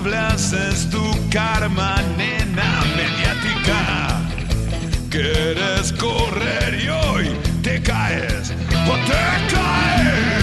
el cable haces tu karma, nena mediática. Quieres correr y hoy te caes o te caes.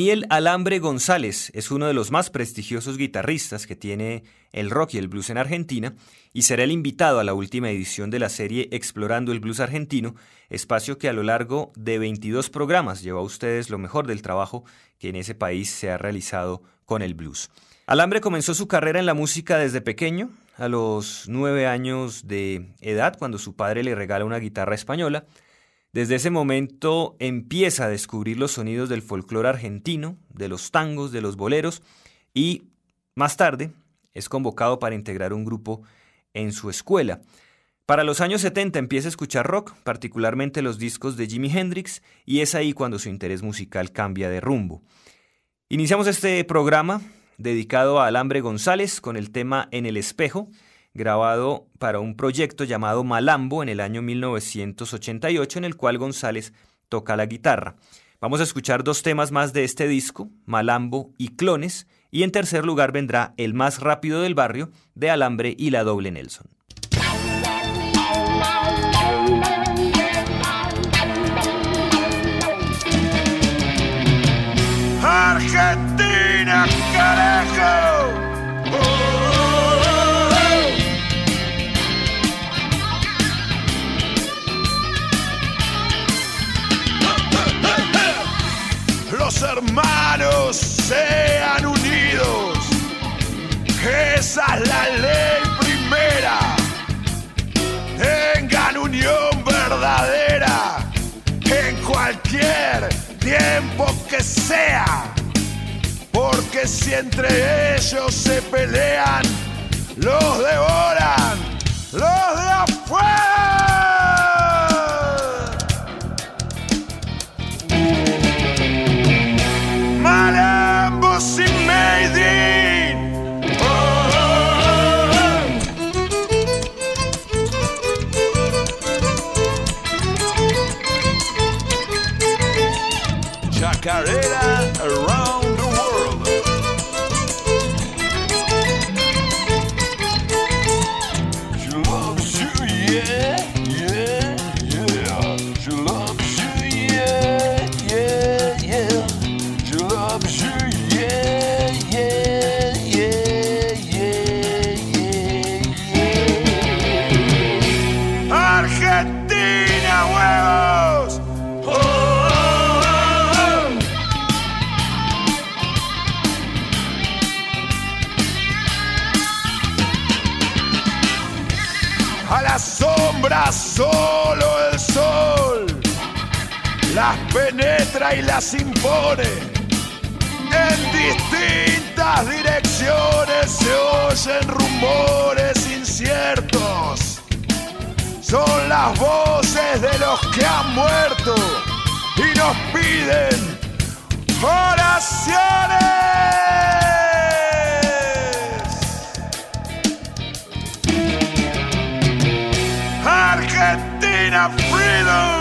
Daniel Alambre González es uno de los más prestigiosos guitarristas que tiene el rock y el blues en Argentina y será el invitado a la última edición de la serie Explorando el Blues Argentino, espacio que a lo largo de 22 programas lleva a ustedes lo mejor del trabajo que en ese país se ha realizado con el blues. Alambre comenzó su carrera en la música desde pequeño, a los nueve años de edad, cuando su padre le regala una guitarra española, desde ese momento empieza a descubrir los sonidos del folclore argentino, de los tangos, de los boleros y más tarde es convocado para integrar un grupo en su escuela. Para los años 70 empieza a escuchar rock, particularmente los discos de Jimi Hendrix, y es ahí cuando su interés musical cambia de rumbo. Iniciamos este programa dedicado a Alambre González con el tema En el espejo, grabado para un proyecto llamado Malambo en el año 1988 en el cual González toca la guitarra. Vamos a escuchar dos temas más de este disco, Malambo y Clones, y en tercer lugar vendrá El más rápido del barrio de Alambre y la doble Nelson. Argentina, carajo. Hermanos sean unidos. Esa es la ley primera. Tengan unión verdadera en cualquier tiempo que sea. Porque si entre ellos se pelean, los devoran, los de afuera. carrera. Las impone. En distintas direcciones se oyen rumores inciertos. Son las voces de los que han muerto y nos piden oraciones. Argentina Freedom.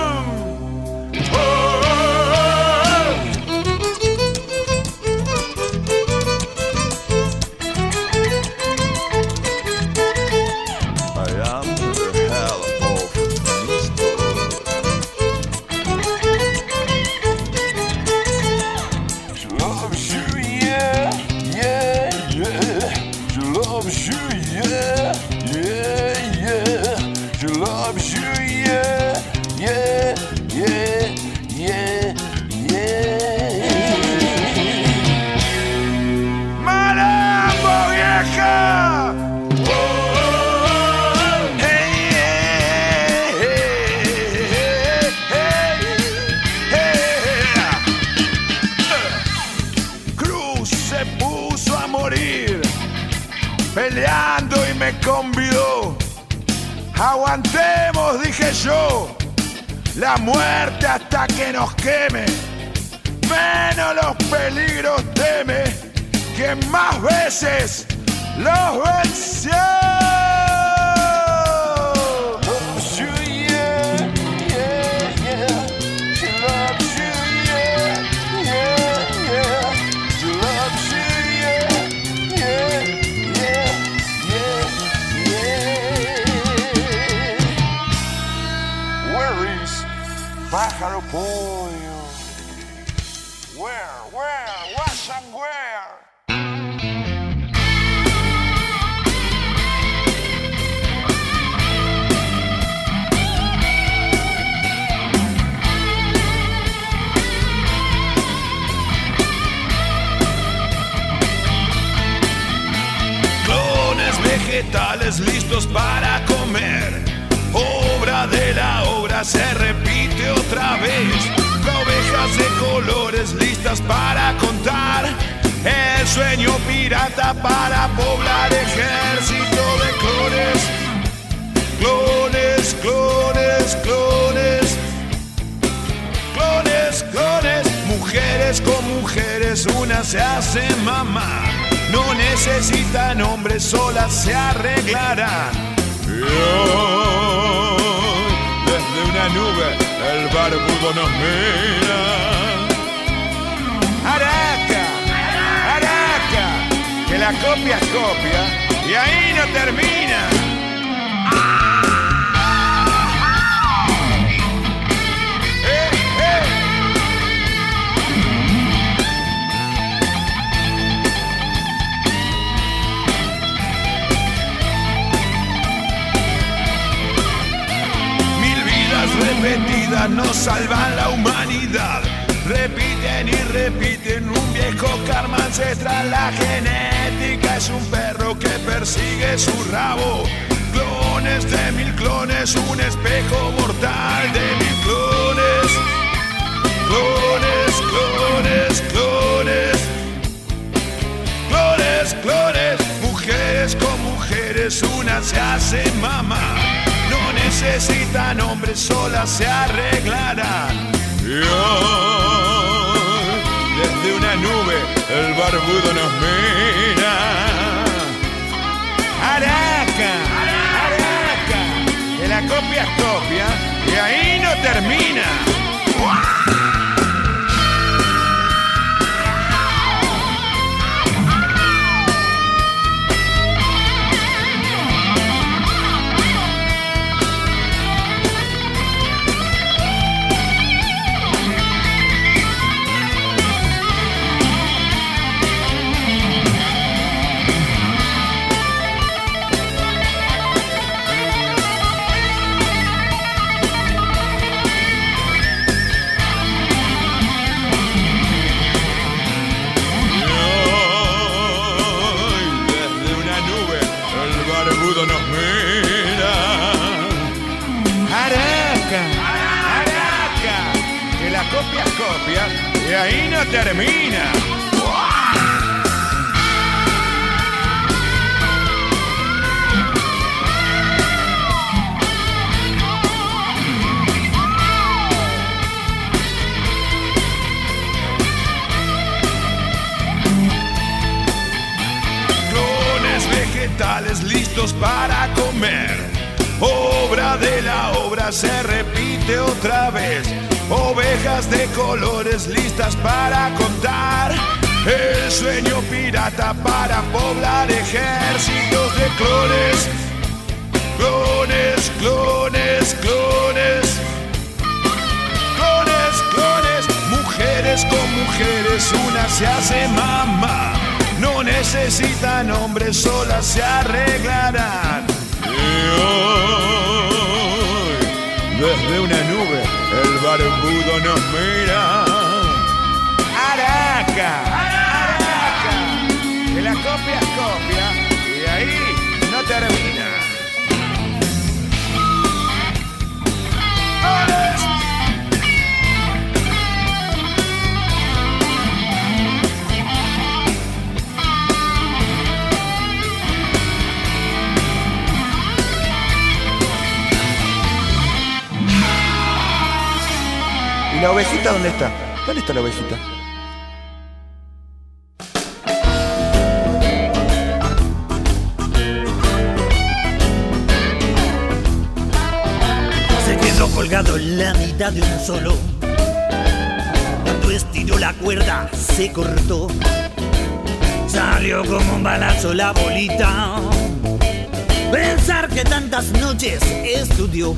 Aguantemos, dije yo, la muerte hasta que nos queme. Menos los peligros teme, que más veces los venció. Vegetales listos para comer. Obra de la obra se repite otra vez. Ovejas de colores listas para contar. El sueño pirata para poblar ejército de clones. Clones, clones, clones. Clones, clones. Mujeres con mujeres, una se hace mamá. no necesitan hombres, solas se arreglarán. Desde una nube, el barbudo nos mira. Araca, Araca, que la copia es copia y ahí no termina. Repetidas no salvan la humanidad. Repiten y repiten un viejo karma ancestral. La genética es un perro que persigue su rabo. Clones de mil clones, un espejo mortal de mil clones. Clones, clones, clones. Clones, clones. Mujeres con mujeres, una se hace mamá no necesitan hombres, solas se arreglarán. Y hoy, desde una nube, el barbudo nos mira. Araca, Araca, que la copia es copia y ahí no termina. Ahí no termina. Clones vegetales listos para comer. Obra de la obra se repite otra vez ovejas de colores listas para contar. El sueño pirata para poblar ejércitos de clones, clones, clones, clones, clones, clones, mujeres con mujeres, una se hace mamá. No necesitan hombres, solas se arreglarán. Y hoy, desde una nube barbudo nos mira. Araca, Araca, que la copia copia ¿Y la ovejita dónde está? ¿Dónde está la ovejita? Se quedó colgado en la mitad de un solo. Cuando estiró la cuerda, se cortó. Salió como un balazo la bolita. Pensar que tantas noches estudió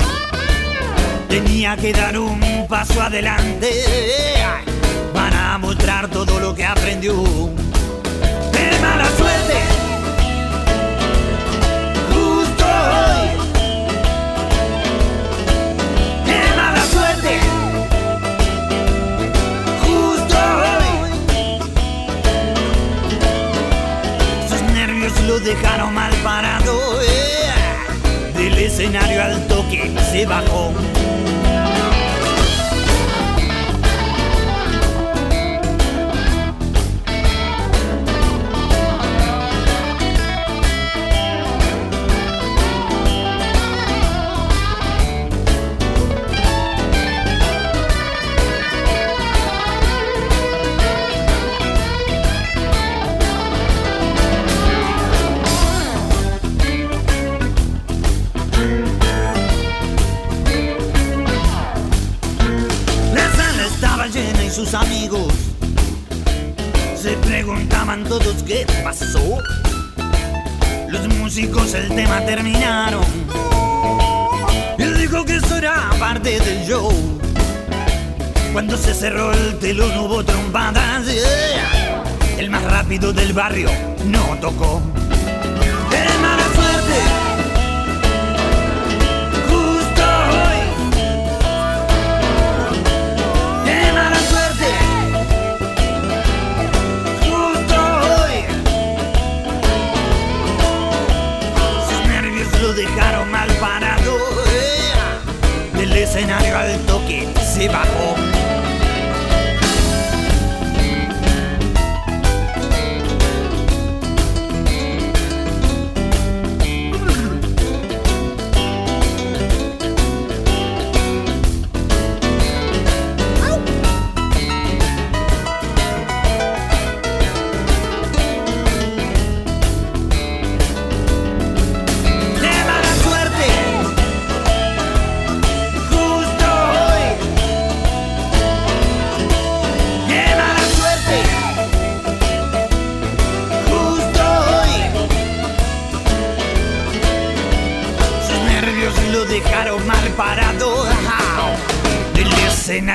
tenía que dar un paso adelante para mostrar todo lo que aprendió. ¡Qué mala suerte! Justo hoy. ¡Qué mala suerte! Justo hoy. Sus nervios lo dejaron mal parado. Del escenario al toque se bajó. Todos qué pasó. Los músicos el tema terminaron. Él dijo que eso era parte del show. Cuando se cerró el telón hubo trompadas. El más rápido del barrio no tocó. Dejaron mal parado. eh. Del escenario al toque se bajó.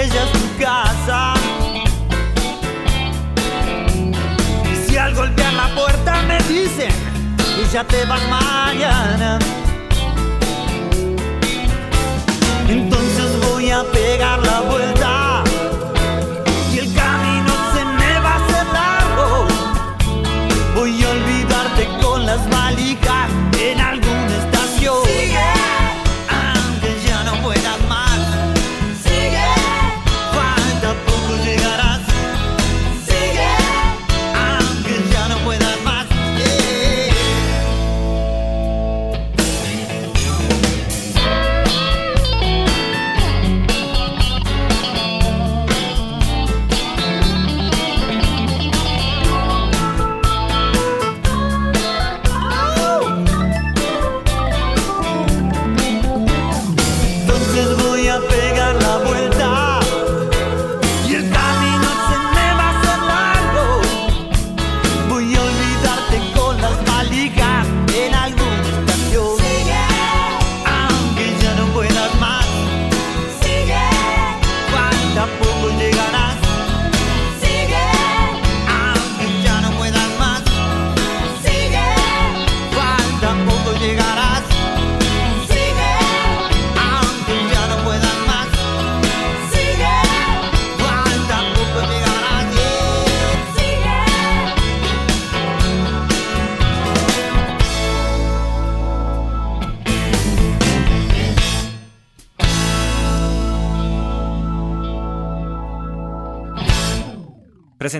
aquella es tu casa. Y si al golpear la puerta me dicen que ya te vas mañana, entonces voy a pegar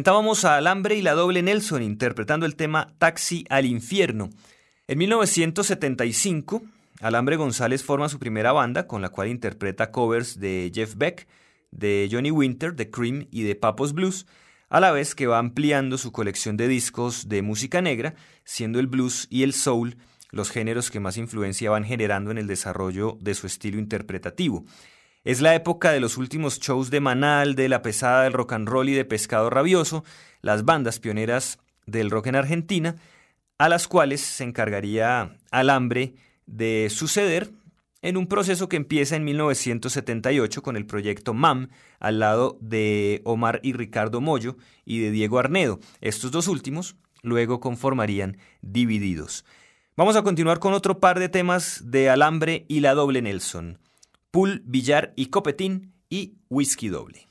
Presentábamos a Alambre y la Doble Nelson interpretando el tema Taxi al Infierno. En 1975, Alambre González forma su primera banda con la cual interpreta covers de Jeff Beck, de Johnny Winter, de Cream y de Papos Blues, a la vez que va ampliando su colección de discos de música negra, siendo el blues y el soul los géneros que más influencia van generando en el desarrollo de su estilo interpretativo. Es la época de los últimos shows de Manal, de La Pesada, del Rock and Roll y de Pescado Rabioso, las bandas pioneras del rock en Argentina, a las cuales se encargaría Alambre de suceder en un proceso que empieza en 1978 con el proyecto MAM al lado de Omar y Ricardo Mollo y de Diego Arnedo. Estos dos últimos luego conformarían Divididos. Vamos a continuar con otro par de temas de Alambre y la doble Nelson pool, billar y copetín y whisky doble.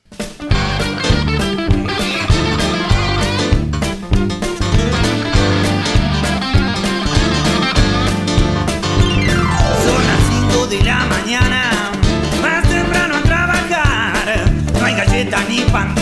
Son las 5 de la mañana, más temprano a trabajar, no hay galleta ni pan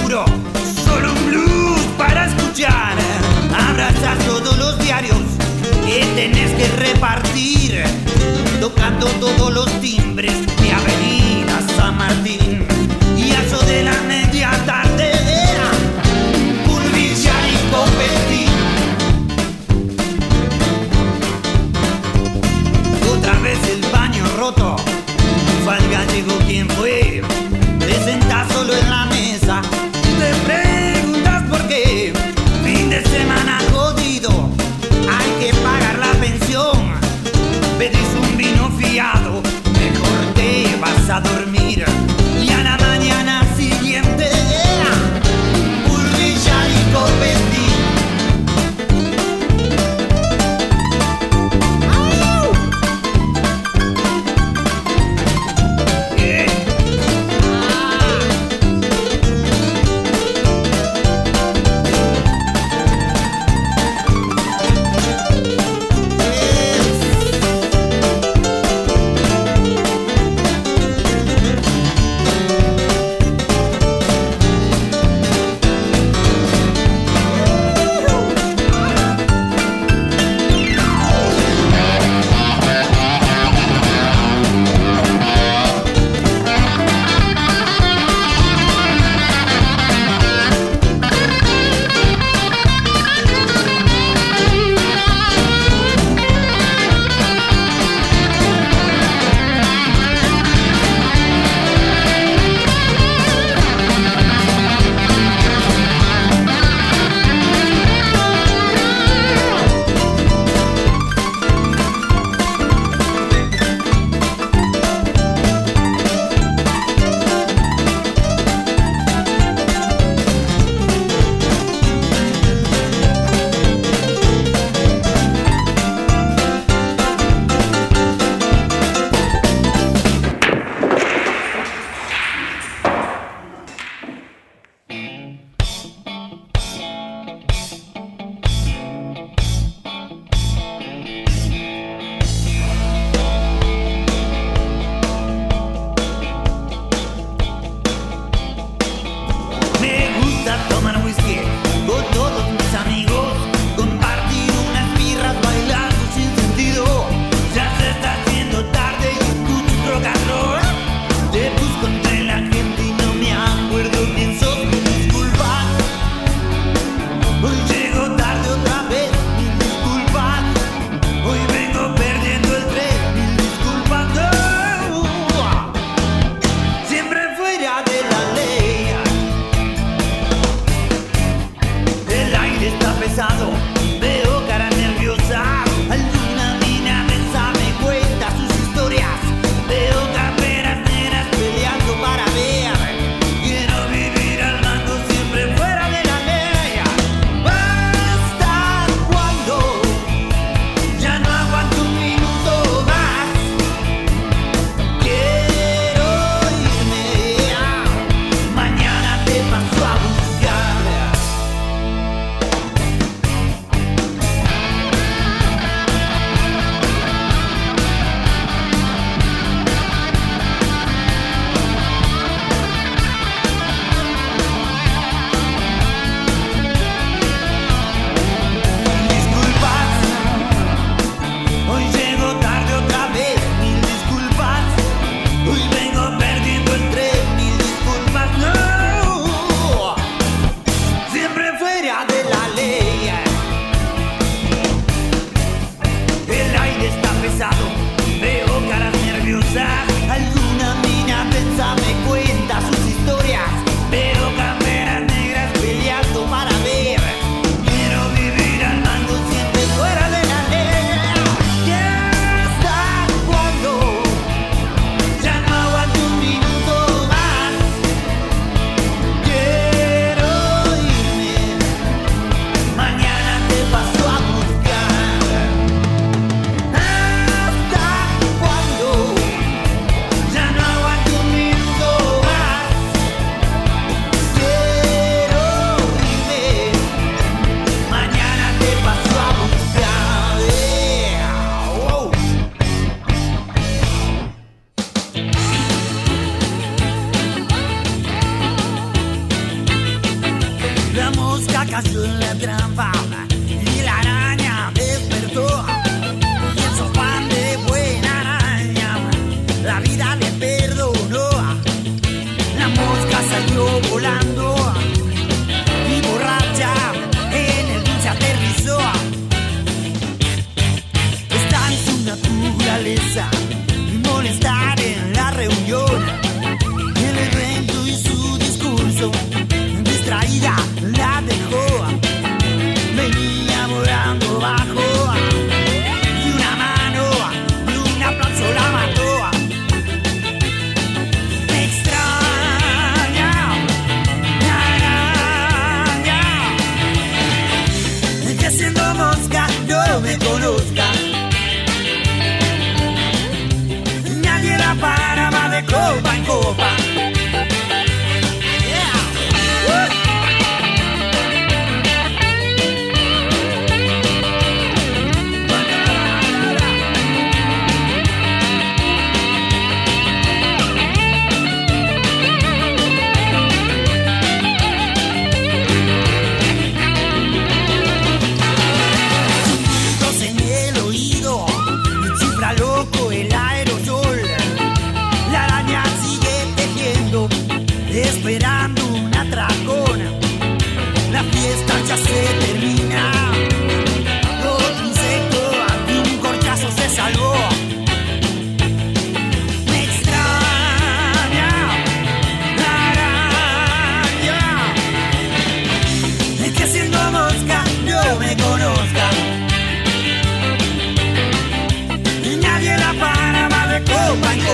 salió volando.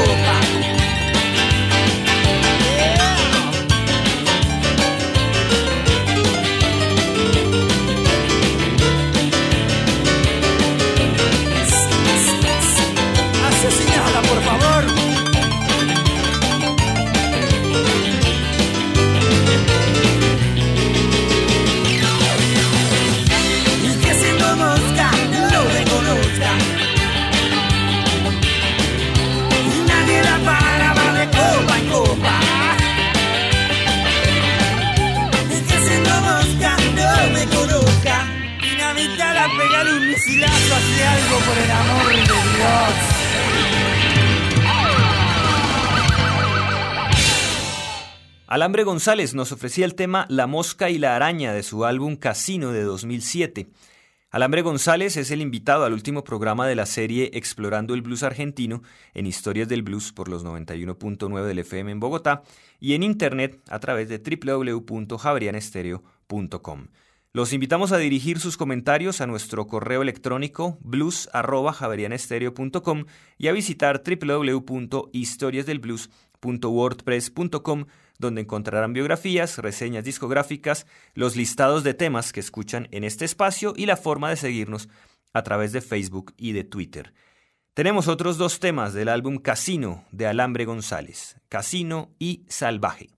Oh. González nos ofrecía el tema La mosca y la araña de su álbum Casino de 2007. Alambre González es el invitado al último programa de la serie Explorando el Blues Argentino en Historias del Blues por los 91.9 del FM en Bogotá y en internet a través de www.javrianestereo.com. Los invitamos a dirigir sus comentarios a nuestro correo electrónico blues.javerianestereo.com y a visitar www.historiasdelblues.wordpress.com donde encontrarán biografías, reseñas discográficas, los listados de temas que escuchan en este espacio y la forma de seguirnos a través de Facebook y de Twitter. Tenemos otros dos temas del álbum Casino de Alambre González, Casino y Salvaje.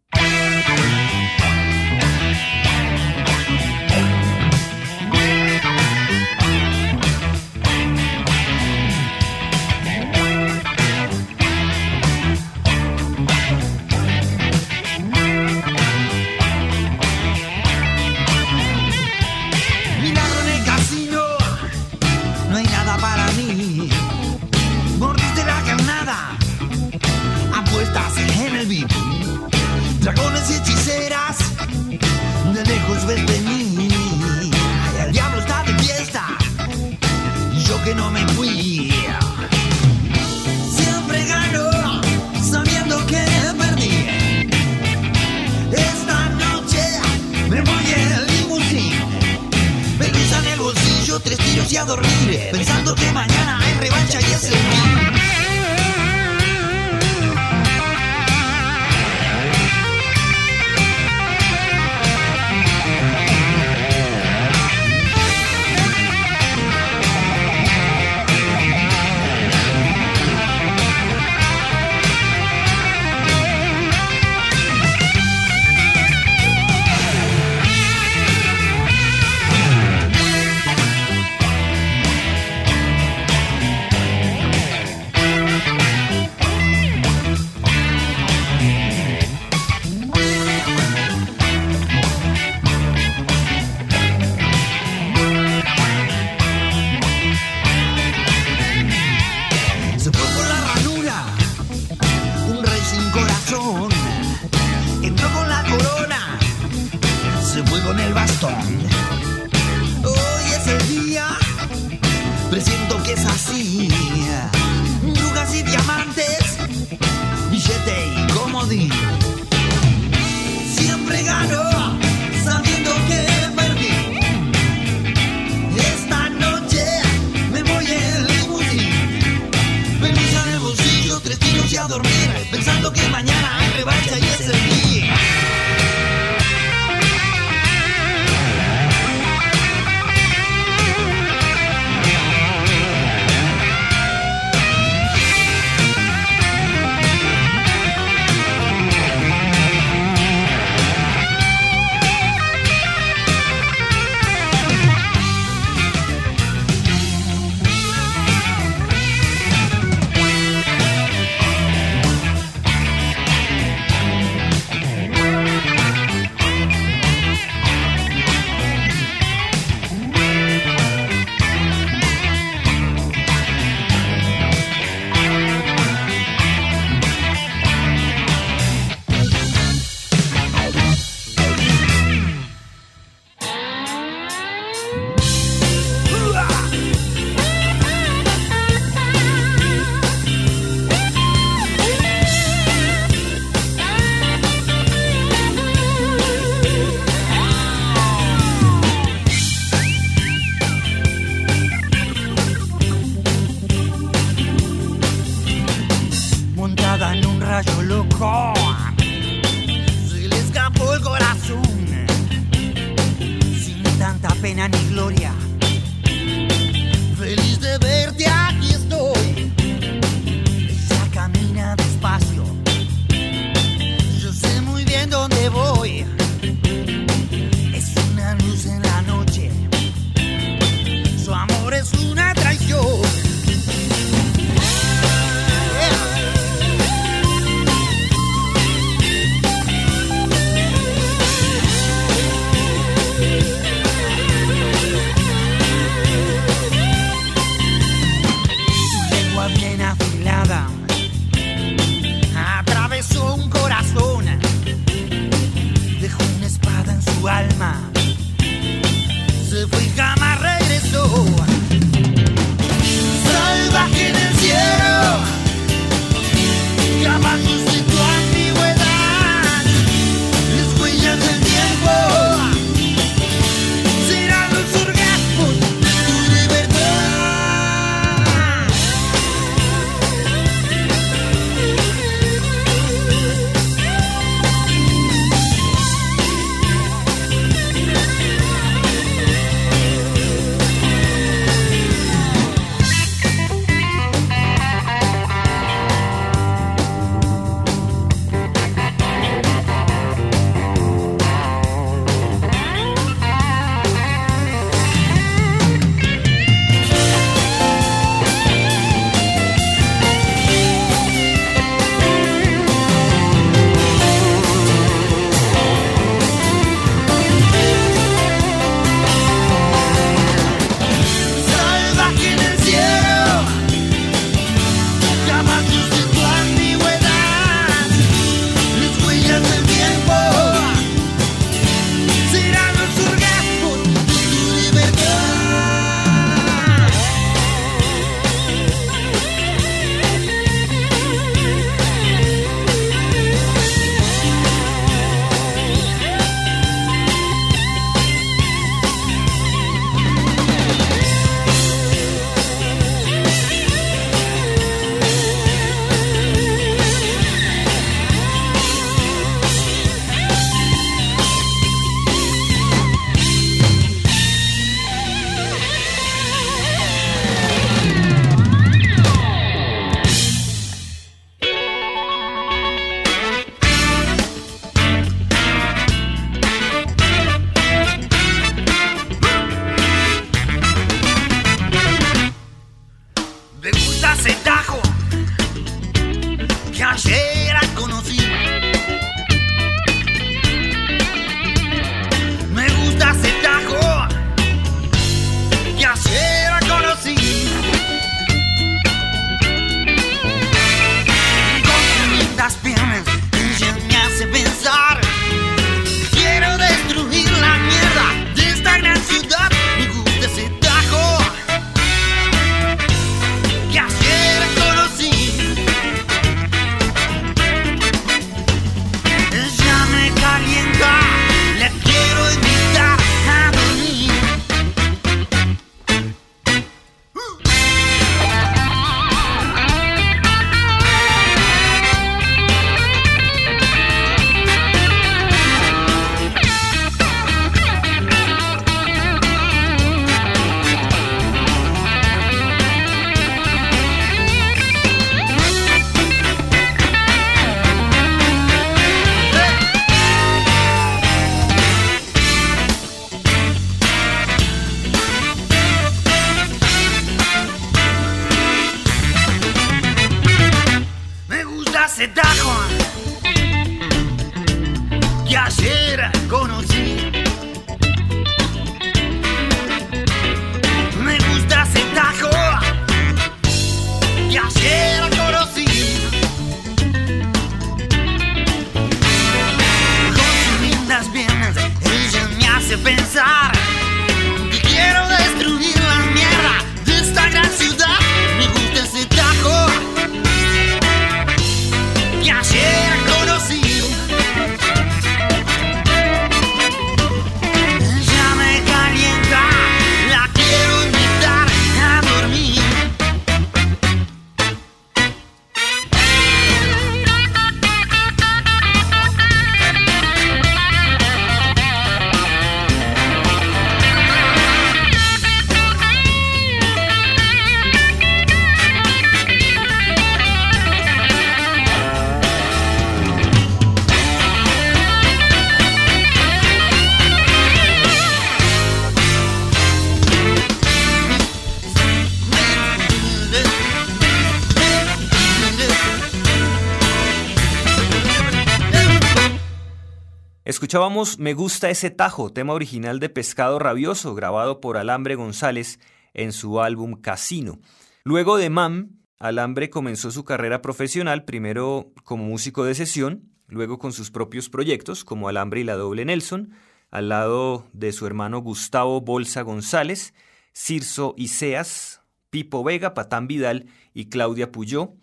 Escuchábamos Me gusta ese tajo, tema original de Pescado Rabioso, grabado por Alambre González en su álbum Casino. Luego de MAM, Alambre comenzó su carrera profesional primero como músico de sesión, luego con sus propios proyectos como Alambre y la Doble Nelson, al lado de su hermano Gustavo Bolsa González, Cirso Iseas, Pipo Vega, Patán Vidal y Claudia Puyó.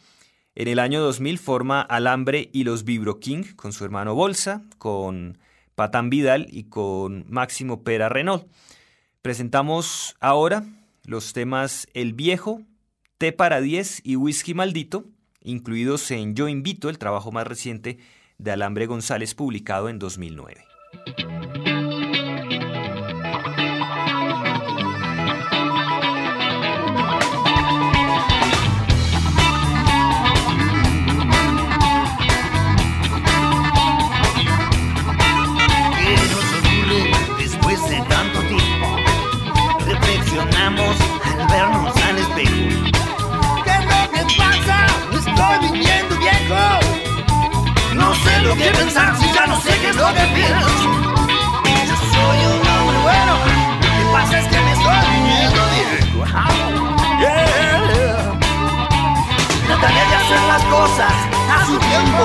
En el año 2000 forma Alambre y los Vibro King con su hermano Bolsa, con Patán Vidal y con Máximo Pera Renault. Presentamos ahora los temas El Viejo, T para 10 y Whisky Maldito, incluidos en Yo Invito, el trabajo más reciente de Alambre González publicado en 2009. Lo que pensar si ya no sé qué es lo que pienso. Yo soy un hombre bueno, lo que pasa es que me estoy viniendo viejo. Trataré de hacer las cosas a su tiempo.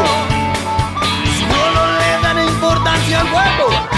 Si no, le dan importancia al cuerpo.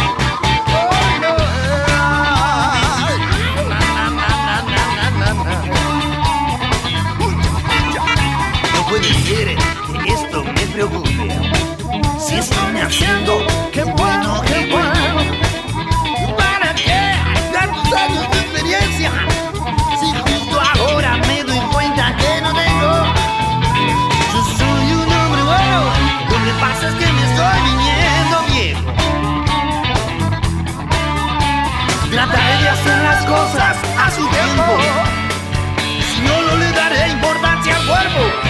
Importancia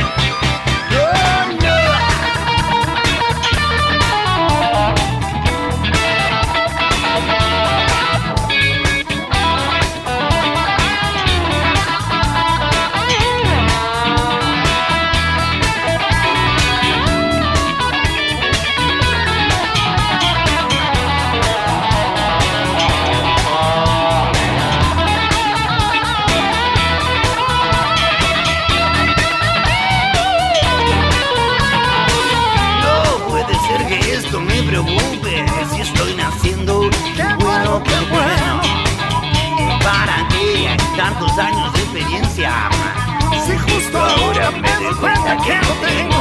Cuenta que no tengo.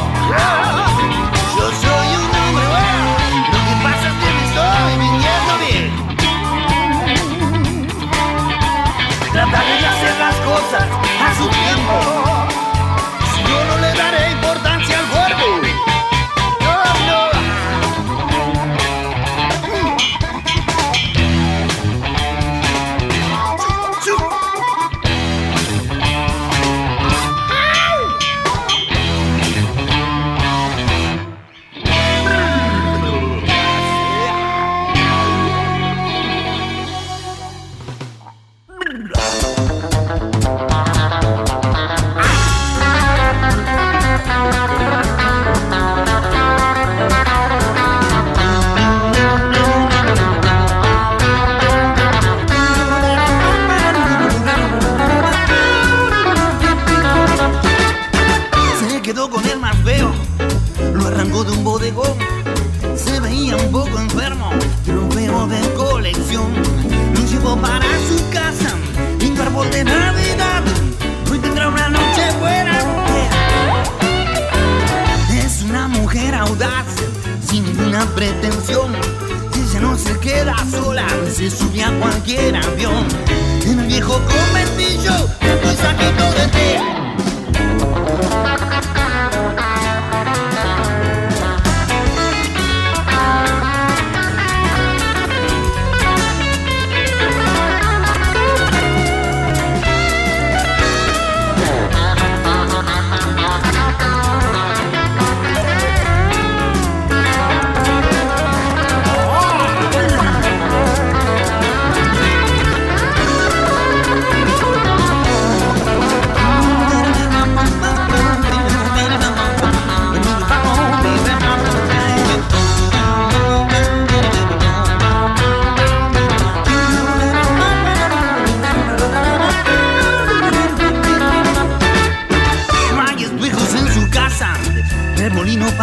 Yo soy un número. Lo que pasa es que me estoy viniendo bien. Trataré de hacer las cosas a su tiempo.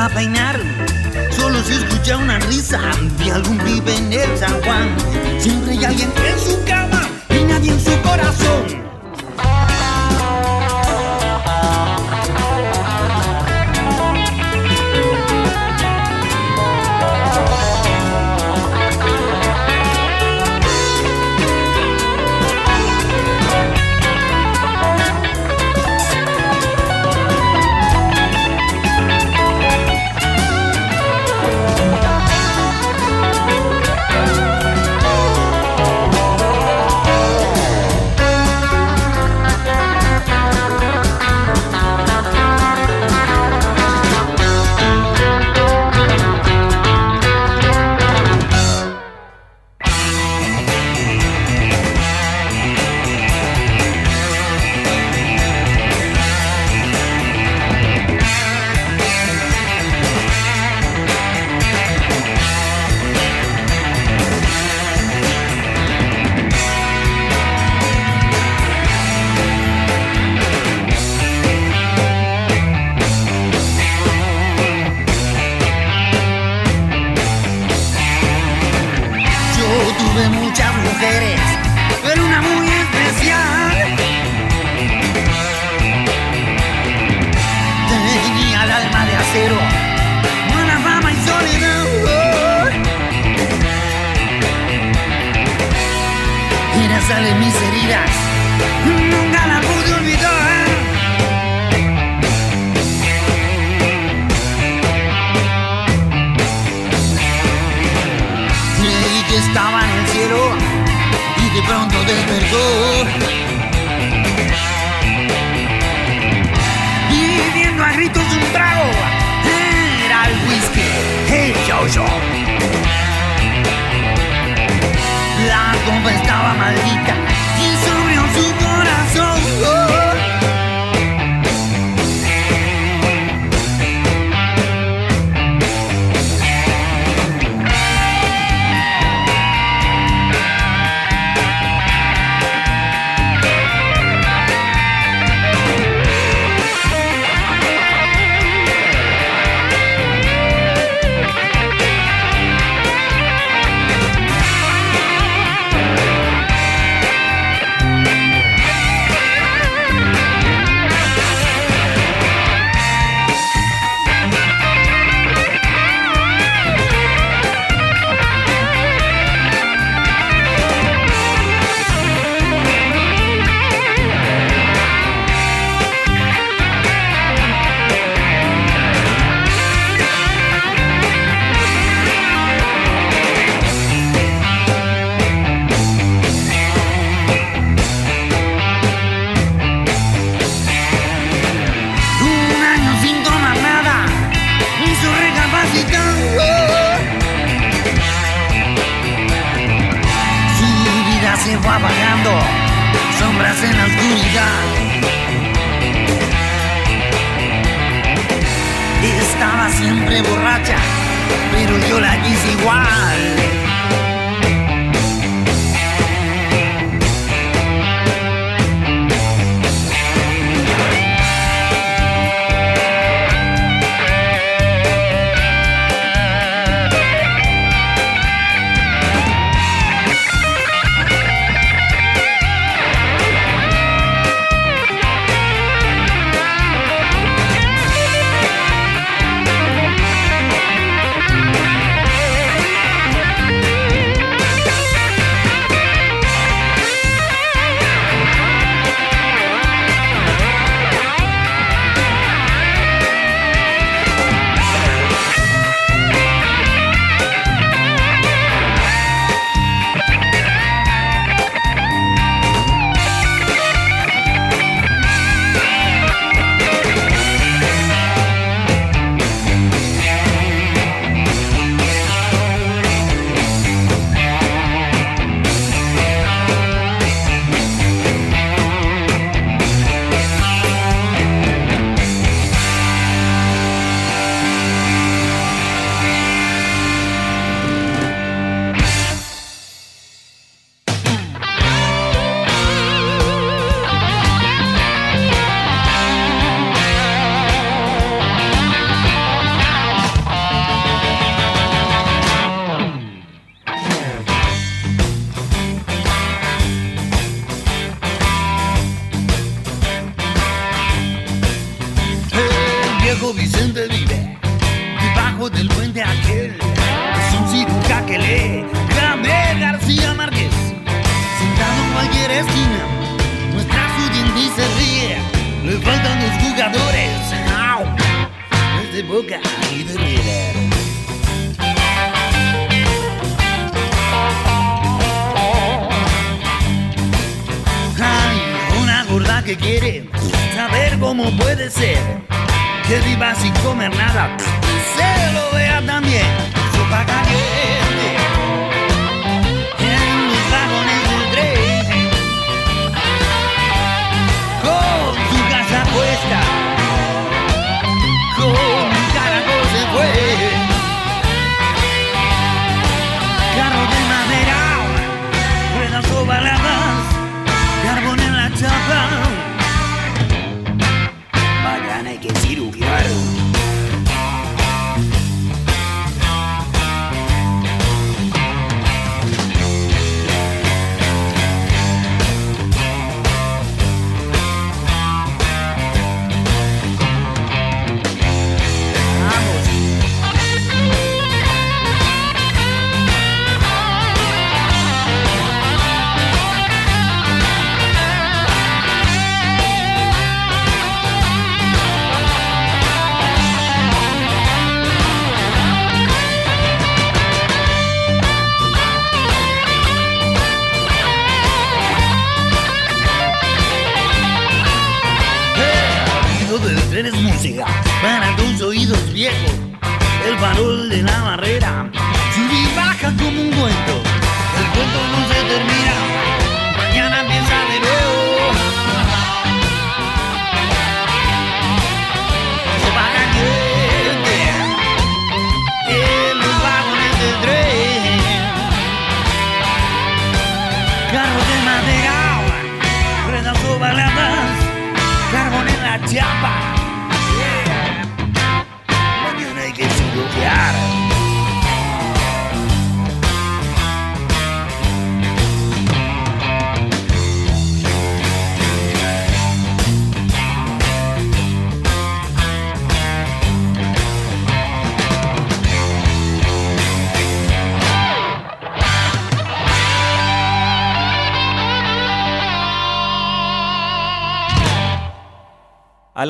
sabem salen mis heridas. Nunca la pude olvidar. Creí que estaba en el cielo y de pronto despertó. Y viendo a gritos un trago, era el whisky. Hey, yo, yo la estaba maldita. siempre borracha, pero yo la quise igual.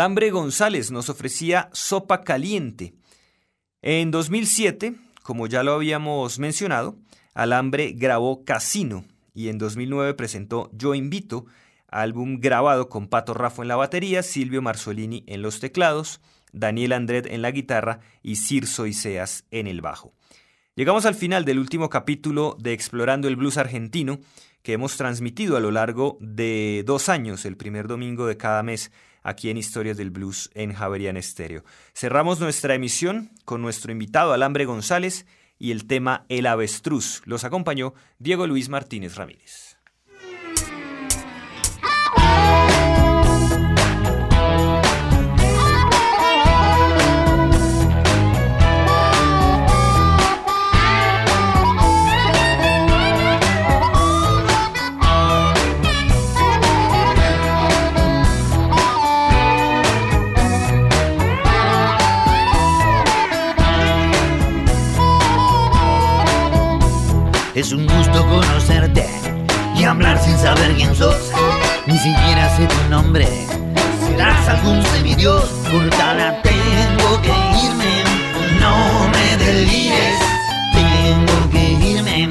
Alambre González nos ofrecía Sopa Caliente. En 2007, como ya lo habíamos mencionado, Alambre grabó Casino y en 2009 presentó Yo Invito, álbum grabado con Pato Raffo en la batería, Silvio Marzolini en los teclados, Daniel Andret en la guitarra y Cirso Iseas en el bajo. Llegamos al final del último capítulo de Explorando el Blues Argentino que hemos transmitido a lo largo de dos años, el primer domingo de cada mes, aquí en Historias del Blues en Javerian Estéreo. Cerramos nuestra emisión con nuestro invitado Alambre González y el tema El Avestruz. Los acompañó Diego Luis Martínez Ramírez. Es un gusto conocerte y hablar sin saber quién sos. Ni siquiera sé tu nombre. Serás algún semidios. Cortada, tengo que irme. No me delires. Tengo que irme.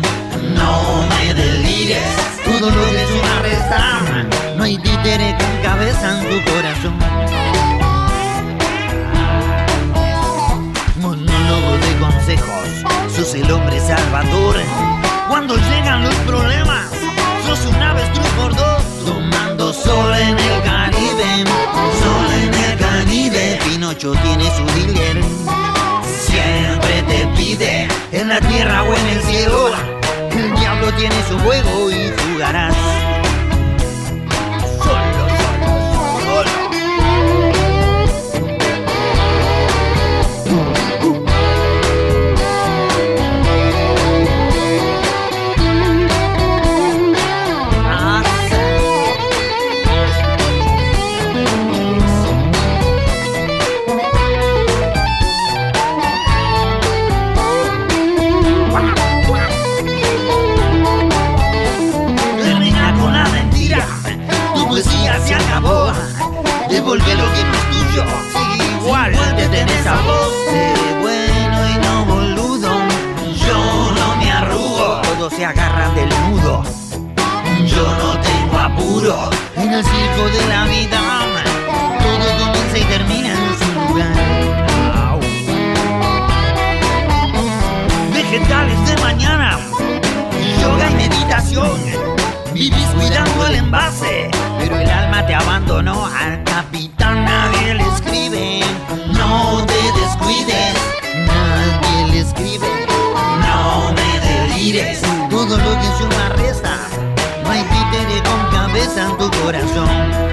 No me delires. Todo lo que es una resta. No hay títere con cabeza en tu corazón. Monólogo de consejos. Sos el hombre salvador. Cuando llegan los problemas, sos un avestruz por dos. Tomando sol en el Caribe, sol en el Caribe. Pinocho tiene su dealer. Siempre te pide, en la tierra o en el cielo. El diablo tiene su juego y jugarás. En el circo de la vida Todo comienza y termina en su lugar. Vegetales de mañana Yoga y meditación. Vivís cuidando el envase Pero el alma te abandonó Al capitán. Nadie le escribe No te descuides. Nadie le escribe No me delires. Todo lo que suma resta atraviesan corazón.